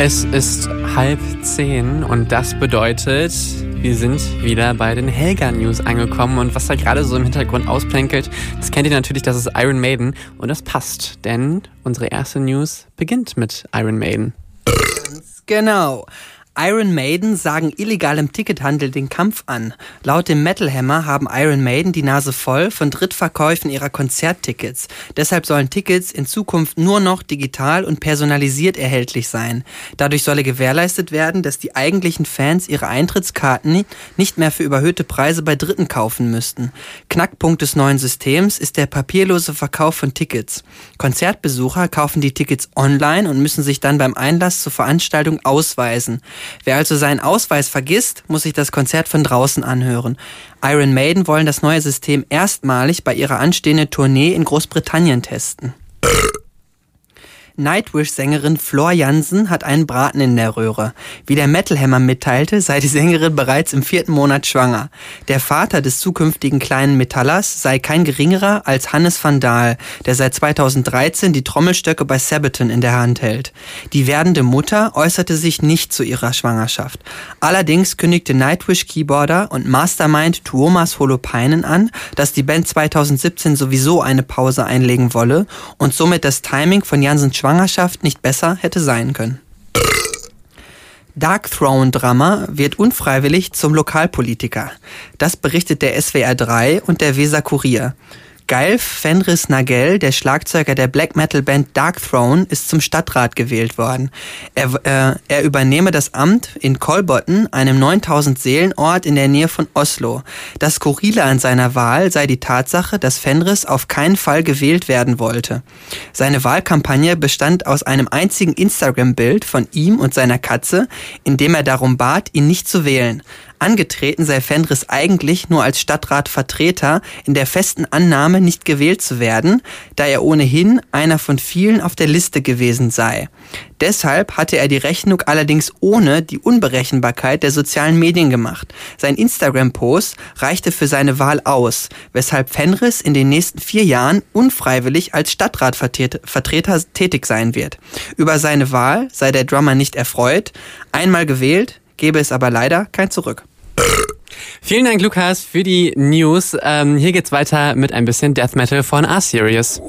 Es ist halb zehn und das bedeutet, wir sind wieder bei den Helga News angekommen und was da gerade so im Hintergrund ausplänkelt, das kennt ihr natürlich, das ist Iron Maiden und das passt, denn unsere erste News beginnt mit Iron Maiden. Ganz genau. Iron Maiden sagen illegalem Tickethandel den Kampf an. Laut dem Metal Hammer haben Iron Maiden die Nase voll von Drittverkäufen ihrer Konzerttickets. Deshalb sollen Tickets in Zukunft nur noch digital und personalisiert erhältlich sein. Dadurch solle gewährleistet werden, dass die eigentlichen Fans ihre Eintrittskarten nicht mehr für überhöhte Preise bei Dritten kaufen müssten. Knackpunkt des neuen Systems ist der papierlose Verkauf von Tickets. Konzertbesucher kaufen die Tickets online und müssen sich dann beim Einlass zur Veranstaltung ausweisen. Wer also seinen Ausweis vergisst, muss sich das Konzert von draußen anhören. Iron Maiden wollen das neue System erstmalig bei ihrer anstehenden Tournee in Großbritannien testen. Nightwish-Sängerin Flor Jansen hat einen Braten in der Röhre. Wie der Metal Hammer mitteilte, sei die Sängerin bereits im vierten Monat schwanger. Der Vater des zukünftigen kleinen Metallers sei kein geringerer als Hannes van Dahl, der seit 2013 die Trommelstöcke bei Sabaton in der Hand hält. Die werdende Mutter äußerte sich nicht zu ihrer Schwangerschaft. Allerdings kündigte Nightwish-Keyboarder und Mastermind Tuomas Holopainen an, dass die Band 2017 sowieso eine Pause einlegen wolle und somit das Timing von Jansens Schwangerschaft Schwangerschaft nicht besser hätte sein können. Dark Throne Drummer wird unfreiwillig zum Lokalpolitiker. Das berichtet der SWR 3 und der Weser Kurier. Geilf Fenris Nagel, der Schlagzeuger der Black Metal Band Dark Throne, ist zum Stadtrat gewählt worden. Er, äh, er übernehme das Amt in Kolbotten, einem 9000 Seelenort in der Nähe von Oslo. Das Skurrile an seiner Wahl sei die Tatsache, dass Fenris auf keinen Fall gewählt werden wollte. Seine Wahlkampagne bestand aus einem einzigen Instagram-Bild von ihm und seiner Katze, in dem er darum bat, ihn nicht zu wählen. Angetreten sei Fenris eigentlich nur als Stadtratvertreter in der festen Annahme, nicht gewählt zu werden, da er ohnehin einer von vielen auf der Liste gewesen sei. Deshalb hatte er die Rechnung allerdings ohne die Unberechenbarkeit der sozialen Medien gemacht. Sein Instagram-Post reichte für seine Wahl aus, weshalb Fenris in den nächsten vier Jahren unfreiwillig als Stadtratvertreter tätig sein wird. Über seine Wahl sei der Drummer nicht erfreut. Einmal gewählt, gäbe es aber leider kein Zurück. Vielen Dank, Lukas, für die News. Ähm, hier geht's weiter mit ein bisschen Death Metal von A-Series.